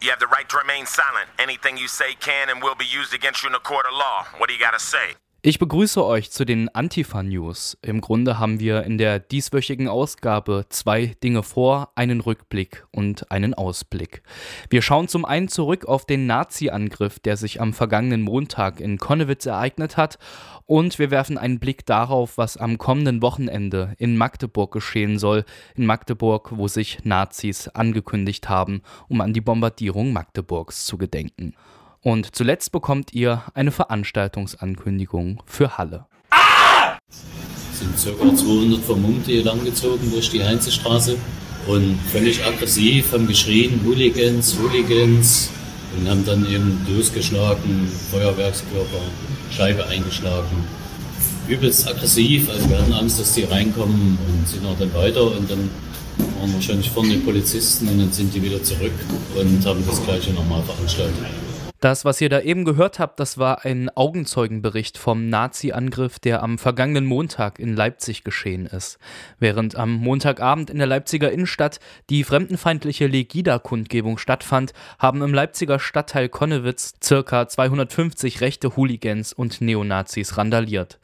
You have the right to remain silent. Anything you say can and will be used against you in a court of law. What do you gotta say? Ich begrüße euch zu den Antifa-News. Im Grunde haben wir in der dieswöchigen Ausgabe zwei Dinge vor, einen Rückblick und einen Ausblick. Wir schauen zum einen zurück auf den Nazi-Angriff, der sich am vergangenen Montag in Konnewitz ereignet hat, und wir werfen einen Blick darauf, was am kommenden Wochenende in Magdeburg geschehen soll, in Magdeburg, wo sich Nazis angekündigt haben, um an die Bombardierung Magdeburgs zu gedenken. Und zuletzt bekommt ihr eine Veranstaltungsankündigung für Halle. Ah! Es sind ca. 200 Vermummte hier langgezogen durch die Heinzestraße und völlig aggressiv haben geschrien, Hooligans, Hooligans und haben dann eben losgeschlagen, Feuerwerkskörper, Scheibe eingeschlagen. Übelst aggressiv, also wir hatten Angst, dass die reinkommen und sind auch dann weiter und dann waren wahrscheinlich vorne die Polizisten und dann sind die wieder zurück und haben das gleiche nochmal veranstaltet. Das, was ihr da eben gehört habt, das war ein Augenzeugenbericht vom Nazi-Angriff, der am vergangenen Montag in Leipzig geschehen ist. Während am Montagabend in der Leipziger Innenstadt die fremdenfeindliche Legida-Kundgebung stattfand, haben im Leipziger Stadtteil Konnewitz circa 250 rechte Hooligans und Neonazis randaliert.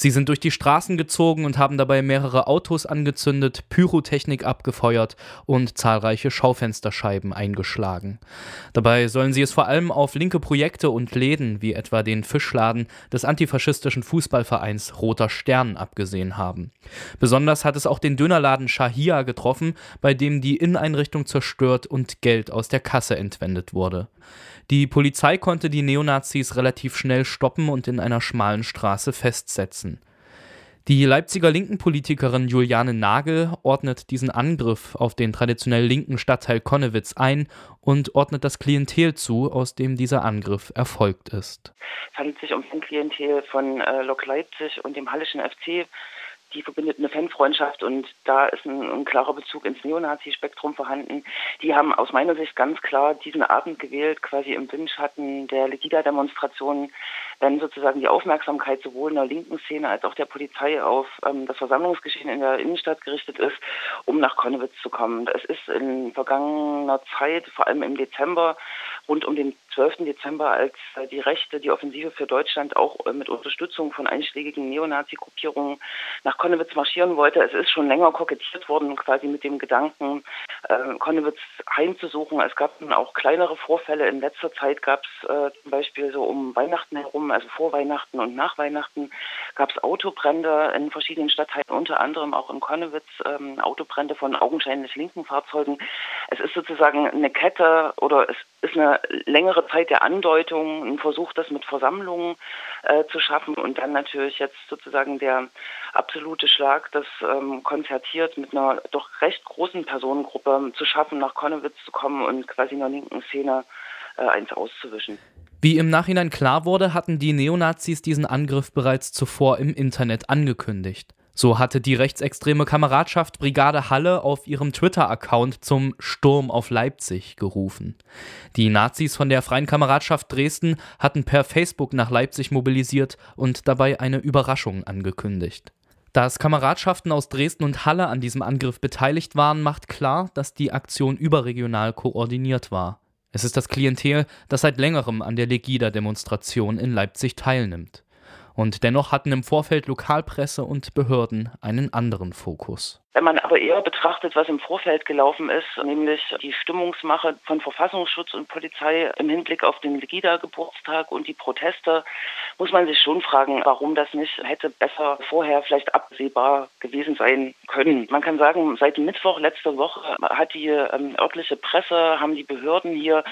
Sie sind durch die Straßen gezogen und haben dabei mehrere Autos angezündet, Pyrotechnik abgefeuert und zahlreiche Schaufensterscheiben eingeschlagen. Dabei sollen sie es vor allem auf linke Projekte und Läden wie etwa den Fischladen des antifaschistischen Fußballvereins Roter Stern abgesehen haben. Besonders hat es auch den Dönerladen Shahia getroffen, bei dem die Inneneinrichtung zerstört und Geld aus der Kasse entwendet wurde. Die Polizei konnte die Neonazis relativ schnell stoppen und in einer schmalen Straße festsetzen. Die Leipziger linken Politikerin Juliane Nagel ordnet diesen Angriff auf den traditionell linken Stadtteil Konnewitz ein und ordnet das Klientel zu, aus dem dieser Angriff erfolgt ist. Es handelt sich um ein Klientel von äh, Lok Leipzig und dem Hallischen FC die verbindet eine Fanfreundschaft und da ist ein, ein klarer Bezug ins Neonazi-Spektrum vorhanden. Die haben aus meiner Sicht ganz klar diesen Abend gewählt, quasi im Windschatten der Legida-Demonstrationen, wenn sozusagen die Aufmerksamkeit sowohl in der linken Szene als auch der Polizei auf ähm, das Versammlungsgeschehen in der Innenstadt gerichtet ist, um nach Konnewitz zu kommen. Es ist in vergangener Zeit, vor allem im Dezember, rund um den 12. Dezember, als äh, die Rechte die Offensive für Deutschland auch äh, mit Unterstützung von einschlägigen Neonazi-Gruppierungen nach Konnewitz marschieren wollte. Es ist schon länger kokettiert worden, quasi mit dem Gedanken, äh, Konnewitz heimzusuchen. Es gab auch kleinere Vorfälle. In letzter Zeit gab es äh, zum Beispiel so um Weihnachten herum, also vor Weihnachten und nach Weihnachten, gab es Autobrände in verschiedenen Stadtteilen, unter anderem auch in Konnewitz, ähm, Autobrände von augenscheinlich linken Fahrzeugen. Es ist sozusagen eine Kette oder es ist eine längere Zeit der Andeutung, ein Versuch, das mit Versammlungen äh, zu schaffen und dann natürlich jetzt sozusagen der absolute Schlag, das ähm, konzertiert mit einer doch recht großen Personengruppe zu schaffen, nach Konnewitz zu kommen und quasi in der linken Szene äh, eins auszuwischen. Wie im Nachhinein klar wurde, hatten die Neonazis diesen Angriff bereits zuvor im Internet angekündigt. So hatte die rechtsextreme Kameradschaft Brigade Halle auf ihrem Twitter-Account zum Sturm auf Leipzig gerufen. Die Nazis von der Freien Kameradschaft Dresden hatten per Facebook nach Leipzig mobilisiert und dabei eine Überraschung angekündigt. Dass Kameradschaften aus Dresden und Halle an diesem Angriff beteiligt waren, macht klar, dass die Aktion überregional koordiniert war. Es ist das Klientel, das seit längerem an der Legida-Demonstration in Leipzig teilnimmt. Und dennoch hatten im Vorfeld Lokalpresse und Behörden einen anderen Fokus. Wenn man aber eher betrachtet, was im Vorfeld gelaufen ist, nämlich die Stimmungsmache von Verfassungsschutz und Polizei im Hinblick auf den Legida-Geburtstag und die Proteste, muss man sich schon fragen, warum das nicht hätte besser vorher vielleicht absehbar gewesen sein können. Man kann sagen, seit Mittwoch letzte Woche hat die ähm, örtliche Presse, haben die Behörden hier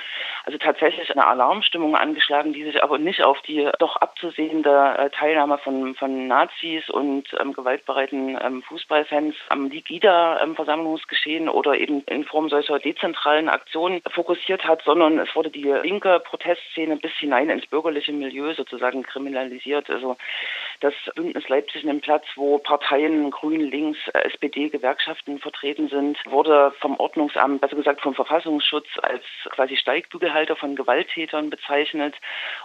also tatsächlich eine Alarmstimmung angeschlagen, die sich aber nicht auf die doch abzusehende äh, Teilnahme von, von Nazis und ähm, gewaltbereiten ähm, Fußballfans am Ligida-Versammlungsgeschehen oder eben in Form solcher dezentralen Aktionen fokussiert hat, sondern es wurde die linke Protestszene bis hinein ins bürgerliche Milieu sozusagen kriminalisiert. Also das Bündnis Leipzig nimmt Platz, wo Parteien Grün, Links, SPD, Gewerkschaften vertreten sind, wurde vom Ordnungsamt, also gesagt vom Verfassungsschutz als quasi Steigbügelhalter von Gewalttätern bezeichnet.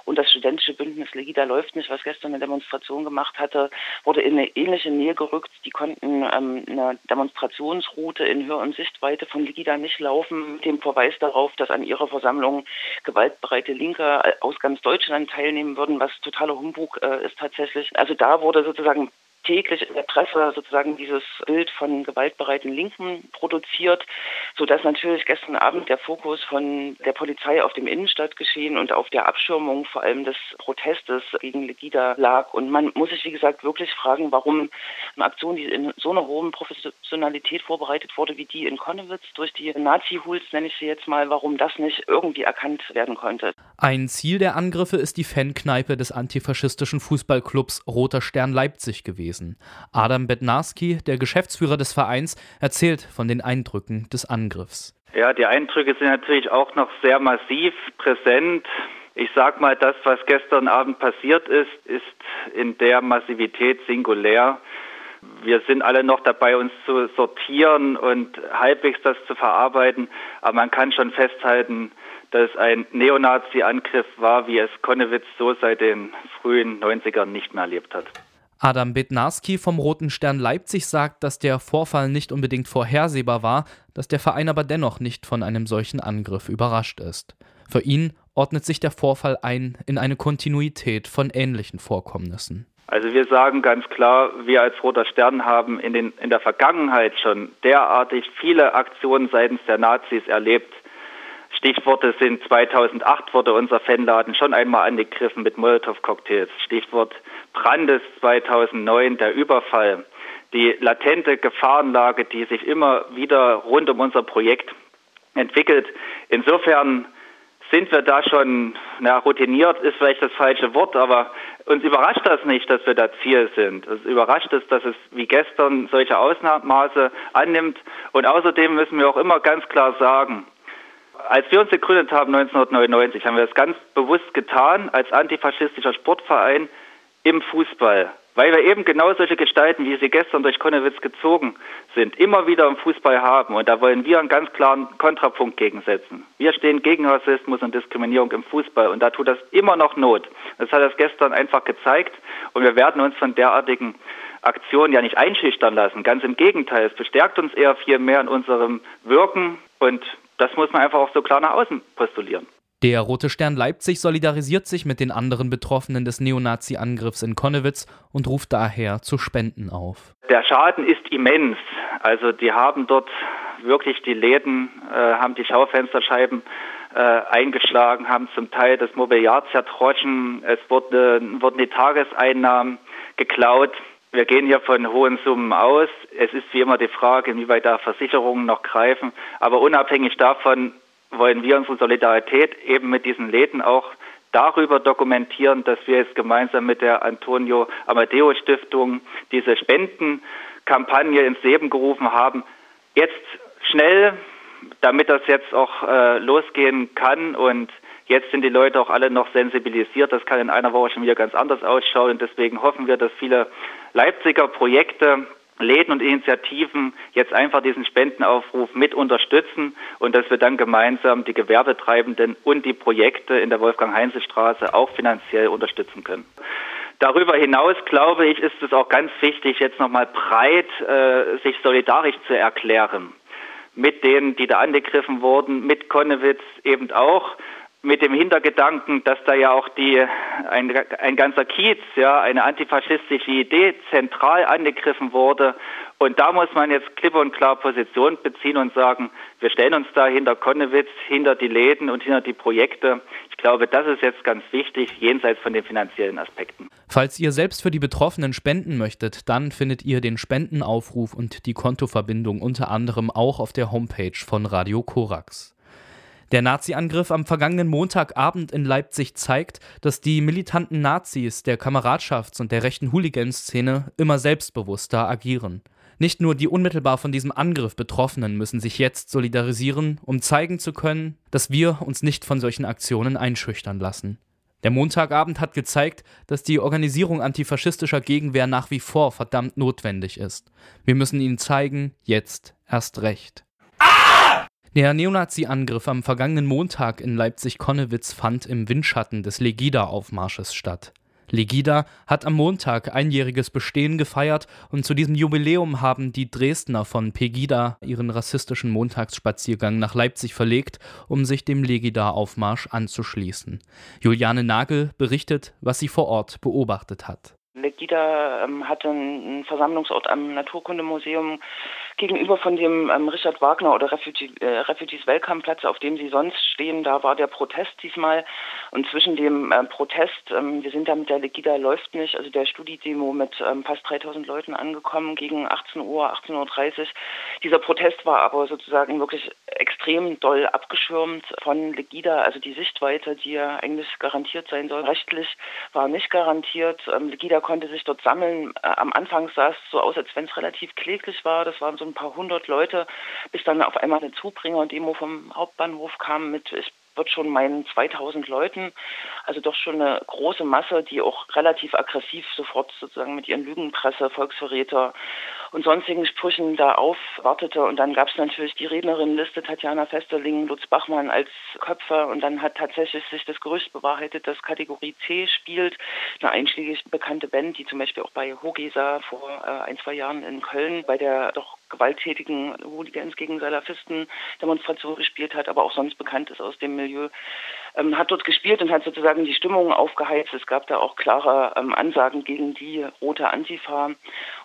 Und das studentische Bündnis Legida läuft nicht, was gestern eine Demonstration gemacht hatte, wurde in eine ähnliche Nähe gerückt. Die konnten ähm, eine Demonstrationsroute in Hör- und Sichtweite von Legida nicht laufen, mit dem Verweis darauf, dass an ihrer Versammlung gewaltbereite Linke aus ganz Deutschland teilnehmen würden, was totaler Humbug äh, ist tatsächlich. Also da wurde sozusagen täglich in der Presse sozusagen dieses Bild von gewaltbereiten Linken produziert, sodass natürlich gestern Abend der Fokus von der Polizei auf dem Innenstadtgeschehen und auf der Abschirmung vor allem des Protestes gegen Legida lag. Und man muss sich, wie gesagt, wirklich fragen, warum eine Aktion, die in so einer hohen Professionalität vorbereitet wurde, wie die in Konnewitz durch die Nazi-Hools, nenne ich sie jetzt mal, warum das nicht irgendwie erkannt werden konnte. Ein Ziel der Angriffe ist die Fankneipe des antifaschistischen Fußballclubs Roter Stern Leipzig gewesen gewesen. Adam Bednarski, der Geschäftsführer des Vereins, erzählt von den Eindrücken des Angriffs. Ja, die Eindrücke sind natürlich auch noch sehr massiv präsent. Ich sag mal, das, was gestern Abend passiert ist, ist in der Massivität singulär. Wir sind alle noch dabei, uns zu sortieren und halbwegs das zu verarbeiten. Aber man kann schon festhalten, dass es ein Neonazi-Angriff war, wie es Konnewitz so seit den frühen 90ern nicht mehr erlebt hat. Adam Bednarski vom Roten Stern Leipzig sagt, dass der Vorfall nicht unbedingt vorhersehbar war, dass der Verein aber dennoch nicht von einem solchen Angriff überrascht ist. Für ihn ordnet sich der Vorfall ein in eine Kontinuität von ähnlichen Vorkommnissen. Also wir sagen ganz klar, wir als Roter Stern haben in, den, in der Vergangenheit schon derartig viele Aktionen seitens der Nazis erlebt, Stichworte sind 2008 wurde unser Fanladen schon einmal angegriffen mit Molotow-Cocktails. Stichwort Brandes 2009, der Überfall. Die latente Gefahrenlage, die sich immer wieder rund um unser Projekt entwickelt. Insofern sind wir da schon, na, routiniert ist vielleicht das falsche Wort, aber uns überrascht das nicht, dass wir da Ziel sind. Es überrascht es, dass es wie gestern solche Ausmaße annimmt. Und außerdem müssen wir auch immer ganz klar sagen, als wir uns gegründet haben 1999, haben wir das ganz bewusst getan als antifaschistischer Sportverein im Fußball, weil wir eben genau solche Gestalten, wie sie gestern durch Konnewitz gezogen sind, immer wieder im Fußball haben. Und da wollen wir einen ganz klaren Kontrapunkt gegensetzen. Wir stehen gegen Rassismus und Diskriminierung im Fußball und da tut das immer noch Not. Das hat das gestern einfach gezeigt und wir werden uns von derartigen Aktionen ja nicht einschüchtern lassen. Ganz im Gegenteil, es bestärkt uns eher viel mehr in unserem Wirken und das muss man einfach auch so klar nach außen postulieren. Der Rote Stern Leipzig solidarisiert sich mit den anderen Betroffenen des Neonazi-Angriffs in Konnewitz und ruft daher zu Spenden auf. Der Schaden ist immens. Also die haben dort wirklich die Läden, äh, haben die Schaufensterscheiben äh, eingeschlagen, haben zum Teil das Mobiliar zertroschen, es wurde, wurden die Tageseinnahmen geklaut. Wir gehen hier von hohen Summen aus. Es ist wie immer die Frage, inwieweit da Versicherungen noch greifen. Aber unabhängig davon wollen wir unsere Solidarität eben mit diesen Läden auch darüber dokumentieren, dass wir jetzt gemeinsam mit der Antonio Amadeo Stiftung diese Spendenkampagne ins Leben gerufen haben. Jetzt schnell, damit das jetzt auch äh, losgehen kann und Jetzt sind die Leute auch alle noch sensibilisiert. Das kann in einer Woche schon wieder ganz anders ausschauen. Und deswegen hoffen wir, dass viele Leipziger Projekte Läden und Initiativen jetzt einfach diesen Spendenaufruf mit unterstützen und dass wir dann gemeinsam die Gewerbetreibenden und die Projekte in der Wolfgang-Heinze-Straße auch finanziell unterstützen können. Darüber hinaus, glaube ich, ist es auch ganz wichtig, jetzt nochmal breit äh, sich solidarisch zu erklären mit denen, die da angegriffen wurden, mit Konnewitz eben auch mit dem Hintergedanken, dass da ja auch die ein, ein ganzer Kiez, ja, eine antifaschistische Idee zentral angegriffen wurde. Und da muss man jetzt klipp und klar Position beziehen und sagen, wir stellen uns da hinter Konnewitz, hinter die Läden und hinter die Projekte. Ich glaube, das ist jetzt ganz wichtig, jenseits von den finanziellen Aspekten. Falls ihr selbst für die Betroffenen spenden möchtet, dann findet ihr den Spendenaufruf und die Kontoverbindung unter anderem auch auf der Homepage von Radio Korax. Der Nazi-Angriff am vergangenen Montagabend in Leipzig zeigt, dass die militanten Nazis der Kameradschafts- und der rechten Hooligan-Szene immer selbstbewusster agieren. Nicht nur die unmittelbar von diesem Angriff Betroffenen müssen sich jetzt solidarisieren, um zeigen zu können, dass wir uns nicht von solchen Aktionen einschüchtern lassen. Der Montagabend hat gezeigt, dass die Organisierung antifaschistischer Gegenwehr nach wie vor verdammt notwendig ist. Wir müssen ihnen zeigen, jetzt erst recht. Der Neonazi-Angriff am vergangenen Montag in Leipzig-Konnewitz fand im Windschatten des Legida-Aufmarsches statt. Legida hat am Montag einjähriges Bestehen gefeiert und zu diesem Jubiläum haben die Dresdner von Pegida ihren rassistischen Montagsspaziergang nach Leipzig verlegt, um sich dem Legida-Aufmarsch anzuschließen. Juliane Nagel berichtet, was sie vor Ort beobachtet hat. Legida ähm, hatte einen Versammlungsort am Naturkundemuseum gegenüber von dem ähm, Richard Wagner oder Refugee, äh, Refugees Welcome Platz, auf dem sie sonst stehen. Da war der Protest diesmal. Und zwischen dem äh, Protest, ähm, wir sind da mit der Legida läuft nicht, also der Studi-Demo mit ähm, fast 3000 Leuten angekommen gegen 18 Uhr, 18.30 Uhr. Dieser Protest war aber sozusagen wirklich extrem doll abgeschirmt von Legida. Also die Sichtweite, die ja eigentlich garantiert sein soll, rechtlich war nicht garantiert. Ähm, Legida konnte sich dort sammeln. Äh, am Anfang sah es so aus, als wenn es relativ kläglich war. Das waren so ein paar hundert Leute, bis dann auf einmal eine Zubringer-Demo vom Hauptbahnhof kam mit, ich wird schon meinen 2000 Leuten, also doch schon eine große Masse, die auch relativ aggressiv sofort sozusagen mit ihren Lügenpresse, Volksverräter und sonstigen Sprüchen da aufwartete. Und dann gab es natürlich die Rednerinnenliste Tatjana Festerling, Lutz Bachmann als Köpfe. Und dann hat tatsächlich sich das Gerücht bewahrheitet, dass Kategorie C spielt, eine einschlägig bekannte Band, die zum Beispiel auch bei Hogesa vor äh, ein, zwei Jahren in Köln bei der doch gewalttätigen Hooligans gegen Salafisten Demonstration gespielt hat, aber auch sonst bekannt ist aus dem Milieu, ähm, hat dort gespielt und hat sozusagen die Stimmung aufgeheizt. Es gab da auch klare ähm, Ansagen gegen die rote Antifa.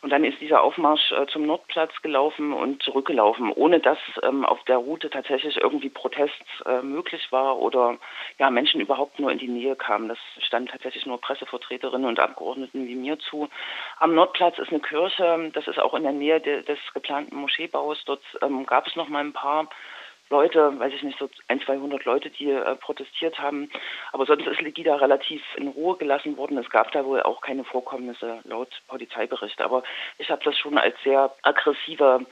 Und dann ist dieser Aufmarsch äh, zum Nordplatz gelaufen und zurückgelaufen, ohne dass ähm, auf der Route tatsächlich irgendwie Protest äh, möglich war oder ja Menschen überhaupt nur in die Nähe kamen. Das stand tatsächlich nur Pressevertreterinnen und Abgeordneten wie mir zu. Am Nordplatz ist eine Kirche, das ist auch in der Nähe de des geplanten Moscheebaus. Dort ähm, gab es noch mal ein paar Leute, weiß ich nicht, so ein, 200 Leute, die äh, protestiert haben. Aber sonst ist Legida relativ in Ruhe gelassen worden. Es gab da wohl auch keine Vorkommnisse laut Polizeibericht. Aber ich habe das schon als sehr aggressive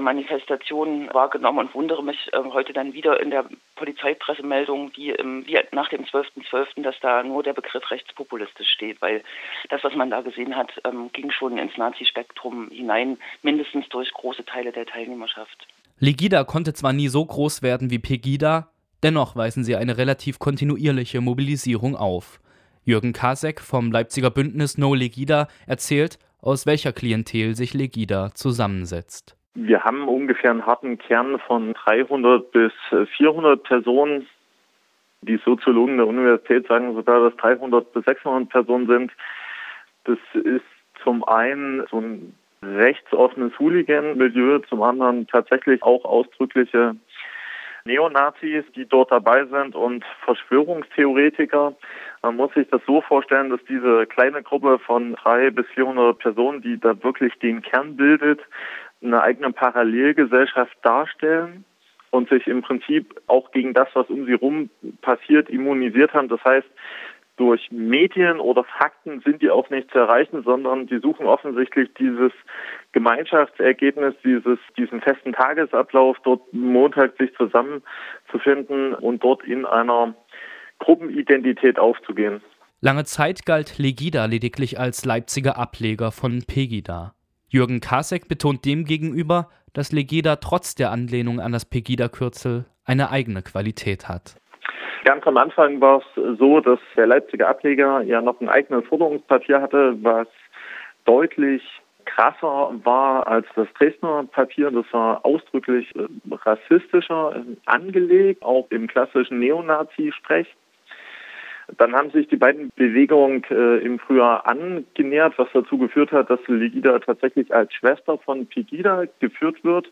Manifestation wahrgenommen und wundere mich äh, heute dann wieder in der Polizeipressemeldung, wie, ähm, wie nach dem 12.12., .12., dass da nur der Begriff rechtspopulistisch steht, weil das, was man da gesehen hat, ähm, ging schon ins Nazi-Spektrum hinein, mindestens durch große Teile der Teilnehmerschaft. Legida konnte zwar nie so groß werden wie Pegida, dennoch weisen sie eine relativ kontinuierliche Mobilisierung auf. Jürgen Kasek vom Leipziger Bündnis No Legida erzählt, aus welcher Klientel sich Legida zusammensetzt. Wir haben ungefähr einen harten Kern von 300 bis 400 Personen. Die Soziologen der Universität sagen sogar, dass 300 bis 600 Personen sind. Das ist zum einen so ein rechtsoffenes Hooligan-Milieu, zum anderen tatsächlich auch ausdrückliche Neonazis, die dort dabei sind und Verschwörungstheoretiker. Man muss sich das so vorstellen, dass diese kleine Gruppe von drei bis 400 Personen, die da wirklich den Kern bildet, eine eigene Parallelgesellschaft darstellen und sich im Prinzip auch gegen das, was um sie rum passiert, immunisiert haben. Das heißt, durch Medien oder Fakten sind die auch nicht zu erreichen, sondern die suchen offensichtlich dieses Gemeinschaftsergebnis, dieses, diesen festen Tagesablauf, dort Montag sich zusammenzufinden und dort in einer Gruppenidentität aufzugehen. Lange Zeit galt Legida lediglich als Leipziger Ableger von Pegida. Jürgen Kasek betont demgegenüber, dass Legida trotz der Anlehnung an das Pegida-Kürzel eine eigene Qualität hat. Ganz am Anfang war es so, dass der Leipziger Ableger ja noch ein eigenes Forderungspapier hatte, was deutlich krasser war als das Dresdner Papier. Das war ausdrücklich äh, rassistischer äh, angelegt, auch im klassischen Neonazi-Sprech. Dann haben sich die beiden Bewegungen äh, im Frühjahr angenähert, was dazu geführt hat, dass Legida tatsächlich als Schwester von Pegida geführt wird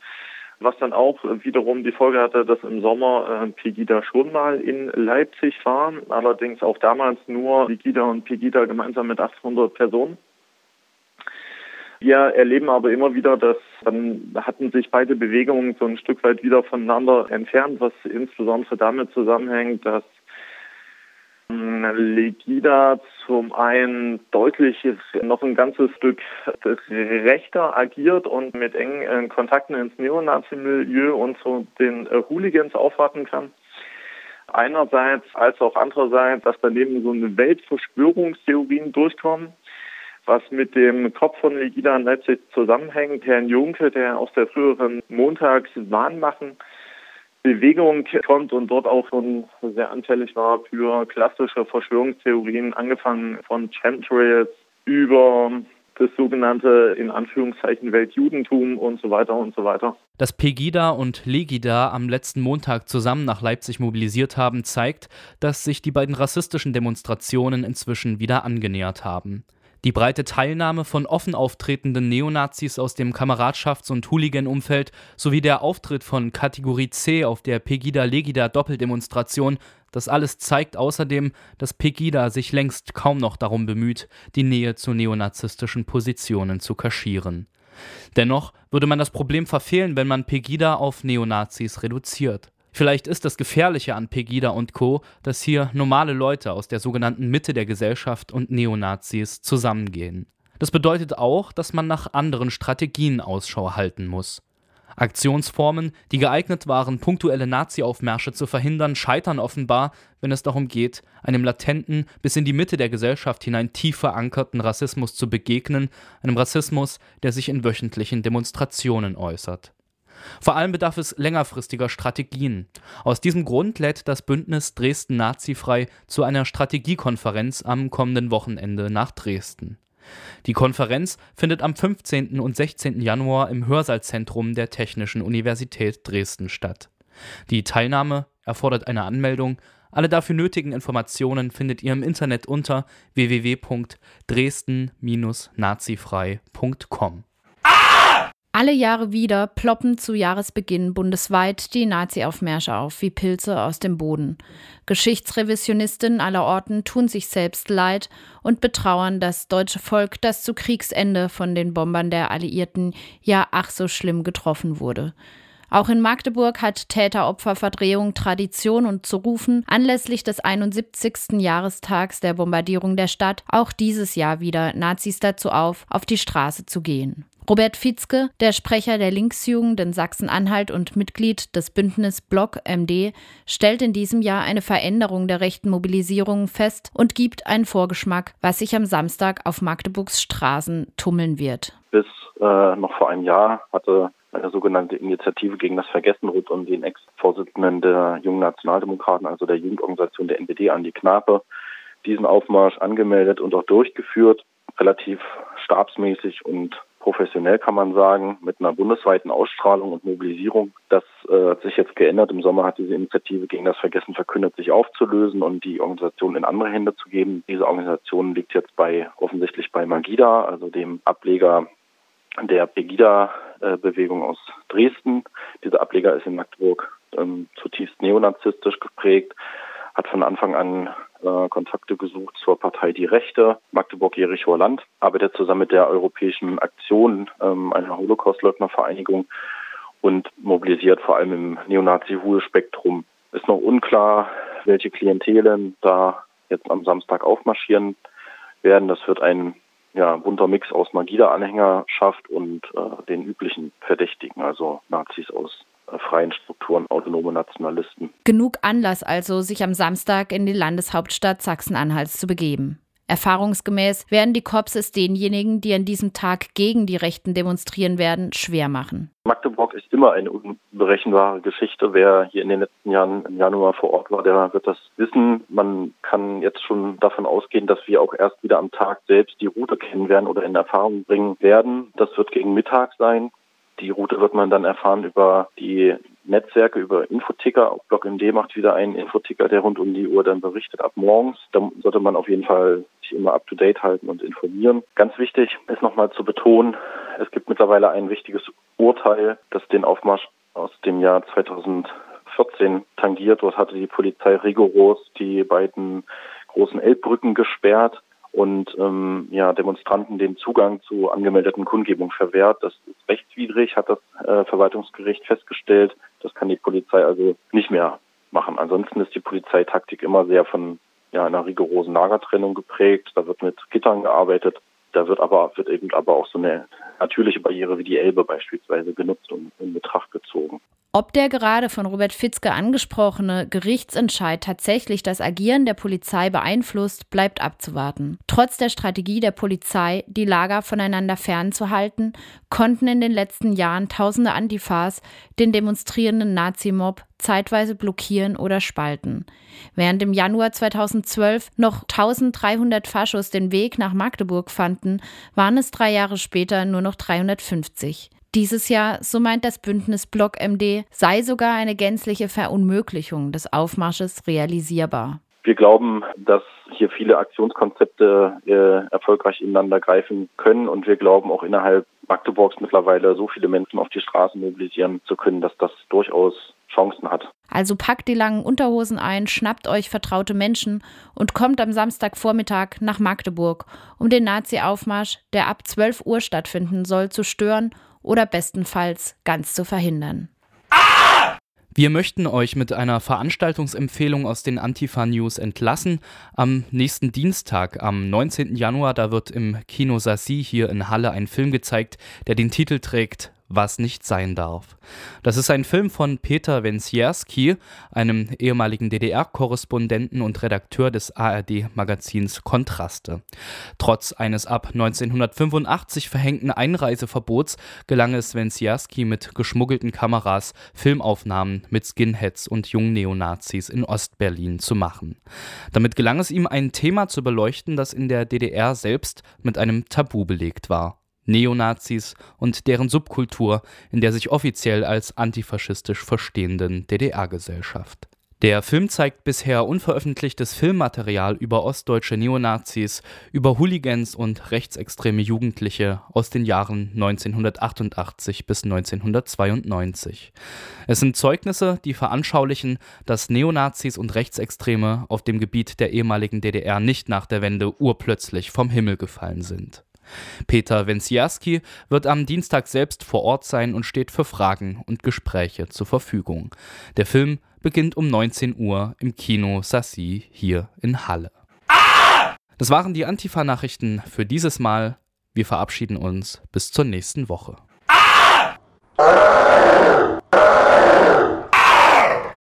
was dann auch wiederum die Folge hatte, dass im Sommer äh, Pegida schon mal in Leipzig war, allerdings auch damals nur Pegida und Pegida gemeinsam mit 800 Personen. Wir erleben aber immer wieder, dass dann hatten sich beide Bewegungen so ein Stück weit wieder voneinander entfernt, was insbesondere damit zusammenhängt, dass Legida zum einen deutlich noch ein ganzes Stück rechter agiert und mit engen Kontakten ins Neonazi-Milieu und zu den Hooligans aufwarten kann. Einerseits als auch andererseits, dass daneben so eine Weltverschwörungstheorien durchkommen, was mit dem Kopf von Legida in Leipzig zusammenhängt. Herrn Junke, der aus der früheren Montagswahn machen Bewegung kommt und dort auch schon sehr anfällig war für klassische Verschwörungstheorien, angefangen von Chemtrails über das sogenannte in Anführungszeichen Weltjudentum und so weiter und so weiter. Dass Pegida und Legida am letzten Montag zusammen nach Leipzig mobilisiert haben, zeigt, dass sich die beiden rassistischen Demonstrationen inzwischen wieder angenähert haben. Die breite Teilnahme von offen auftretenden Neonazis aus dem Kameradschafts- und Hooligan-Umfeld sowie der Auftritt von Kategorie C auf der Pegida-Legida-Doppeldemonstration, das alles zeigt außerdem, dass Pegida sich längst kaum noch darum bemüht, die Nähe zu neonazistischen Positionen zu kaschieren. Dennoch würde man das Problem verfehlen, wenn man Pegida auf Neonazis reduziert. Vielleicht ist das Gefährliche an Pegida und Co., dass hier normale Leute aus der sogenannten Mitte der Gesellschaft und Neonazis zusammengehen. Das bedeutet auch, dass man nach anderen Strategien Ausschau halten muss. Aktionsformen, die geeignet waren, punktuelle Nazi-Aufmärsche zu verhindern, scheitern offenbar, wenn es darum geht, einem latenten, bis in die Mitte der Gesellschaft hinein tief verankerten Rassismus zu begegnen, einem Rassismus, der sich in wöchentlichen Demonstrationen äußert. Vor allem bedarf es längerfristiger Strategien. Aus diesem Grund lädt das Bündnis Dresden Nazifrei zu einer Strategiekonferenz am kommenden Wochenende nach Dresden. Die Konferenz findet am 15. und 16. Januar im Hörsaalzentrum der Technischen Universität Dresden statt. Die Teilnahme erfordert eine Anmeldung. Alle dafür nötigen Informationen findet ihr im Internet unter www.dresden-nazifrei.com. Alle Jahre wieder ploppen zu Jahresbeginn bundesweit die Nazi-Aufmärsche auf wie Pilze aus dem Boden. Geschichtsrevisionistinnen aller Orten tun sich selbst leid und betrauern das deutsche Volk, das zu Kriegsende von den Bombern der Alliierten ja ach so schlimm getroffen wurde. Auch in Magdeburg hat Täter-Opfer-Verdrehung Tradition und zu rufen, anlässlich des 71. Jahrestags der Bombardierung der Stadt auch dieses Jahr wieder Nazis dazu auf, auf die Straße zu gehen. Robert Fitzke, der Sprecher der Linksjugend in Sachsen-Anhalt und Mitglied des Bündnis Block MD, stellt in diesem Jahr eine Veränderung der rechten Mobilisierung fest und gibt einen Vorgeschmack, was sich am Samstag auf Magdeburgs Straßen tummeln wird. Bis äh, noch vor einem Jahr hatte eine sogenannte Initiative gegen das Vergessen rund um den Ex-Vorsitzenden der Jungen Nationaldemokraten, also der Jugendorganisation der NPD, Andi Knape, diesen Aufmarsch angemeldet und auch durchgeführt, relativ stabsmäßig und professionell kann man sagen, mit einer bundesweiten Ausstrahlung und Mobilisierung. Das äh, hat sich jetzt geändert. Im Sommer hat diese Initiative gegen das Vergessen verkündet, sich aufzulösen und die Organisation in andere Hände zu geben. Diese Organisation liegt jetzt bei offensichtlich bei Magida, also dem Ableger der Pegida-Bewegung aus Dresden. Dieser Ableger ist in Magdeburg ähm, zutiefst neonazistisch geprägt, hat von Anfang an äh, Kontakte gesucht zur Partei Die Rechte, Magdeburg-Jerichoer Land, arbeitet zusammen mit der Europäischen Aktion, ähm, einer Holocaust-Leugner-Vereinigung und mobilisiert vor allem im Neonazi-Ruhespektrum. Ist noch unklar, welche Klientelen da jetzt am Samstag aufmarschieren werden. Das wird ein ja, bunter Mix aus Magida-Anhängerschaft und äh, den üblichen Verdächtigen, also Nazis aus äh, freien Strukturen, autonome Nationalisten. Genug Anlass also, sich am Samstag in die Landeshauptstadt Sachsen-Anhalts zu begeben. Erfahrungsgemäß werden die Cops es denjenigen, die an diesem Tag gegen die Rechten demonstrieren werden, schwer machen. Magdeburg ist immer eine unberechenbare Geschichte. Wer hier in den letzten Jahren im Januar vor Ort war, der wird das wissen. Man kann jetzt schon davon ausgehen, dass wir auch erst wieder am Tag selbst die Route kennen werden oder in Erfahrung bringen werden. Das wird gegen Mittag sein. Die Route wird man dann erfahren über die Netzwerke, über Infoticker. Auch BlockMD macht wieder einen Infoticker, der rund um die Uhr dann berichtet ab morgens. Da sollte man auf jeden Fall sich immer up to date halten und informieren. Ganz wichtig ist nochmal zu betonen, es gibt mittlerweile ein wichtiges Urteil, das den Aufmarsch aus dem Jahr 2014 tangiert. Dort hatte die Polizei rigoros die beiden großen Elbbrücken gesperrt und ähm, ja, Demonstranten den Zugang zu angemeldeten Kundgebungen verwehrt. Das ist rechtswidrig, hat das äh, Verwaltungsgericht festgestellt. Das kann die Polizei also nicht mehr machen. Ansonsten ist die Polizeitaktik immer sehr von ja, einer rigorosen Lagertrennung geprägt. Da wird mit Gittern gearbeitet. Da wird aber wird eben aber auch so eine natürliche Barriere wie die Elbe beispielsweise genutzt und in Betracht gezogen. Ob der gerade von Robert Fitzke angesprochene Gerichtsentscheid tatsächlich das Agieren der Polizei beeinflusst, bleibt abzuwarten. Trotz der Strategie der Polizei, die Lager voneinander fernzuhalten, konnten in den letzten Jahren tausende Antifas den demonstrierenden Nazi-Mob zeitweise blockieren oder spalten. Während im Januar 2012 noch 1300 Faschos den Weg nach Magdeburg fanden, waren es drei Jahre später nur noch 350. Dieses Jahr, so meint das Bündnis Block MD, sei sogar eine gänzliche Verunmöglichung des Aufmarsches realisierbar. Wir glauben, dass hier viele Aktionskonzepte äh, erfolgreich ineinander greifen können und wir glauben auch innerhalb Magdeburgs mittlerweile so viele Menschen auf die Straßen mobilisieren zu können, dass das durchaus Chancen hat. Also packt die langen Unterhosen ein, schnappt euch vertraute Menschen und kommt am Samstagvormittag nach Magdeburg, um den Nazi-Aufmarsch, der ab 12 Uhr stattfinden soll, zu stören oder bestenfalls ganz zu verhindern. Wir möchten euch mit einer Veranstaltungsempfehlung aus den Antifa News entlassen. Am nächsten Dienstag, am 19. Januar, da wird im Kino Sassi hier in Halle ein Film gezeigt, der den Titel trägt was nicht sein darf. Das ist ein Film von Peter Wensierski, einem ehemaligen DDR-Korrespondenten und Redakteur des ARD-Magazins Kontraste. Trotz eines ab 1985 verhängten Einreiseverbots gelang es Wensierski mit geschmuggelten Kameras Filmaufnahmen mit Skinheads und jungen Neonazis in Ostberlin zu machen. Damit gelang es ihm, ein Thema zu beleuchten, das in der DDR selbst mit einem Tabu belegt war. Neonazis und deren Subkultur in der sich offiziell als antifaschistisch verstehenden DDR-Gesellschaft. Der Film zeigt bisher unveröffentlichtes Filmmaterial über ostdeutsche Neonazis, über Hooligans und rechtsextreme Jugendliche aus den Jahren 1988 bis 1992. Es sind Zeugnisse, die veranschaulichen, dass Neonazis und Rechtsextreme auf dem Gebiet der ehemaligen DDR nicht nach der Wende urplötzlich vom Himmel gefallen sind. Peter Wensierski wird am Dienstag selbst vor Ort sein und steht für Fragen und Gespräche zur Verfügung. Der Film beginnt um 19 Uhr im Kino Sassi hier in Halle. Das waren die Antifa-Nachrichten für dieses Mal. Wir verabschieden uns bis zur nächsten Woche.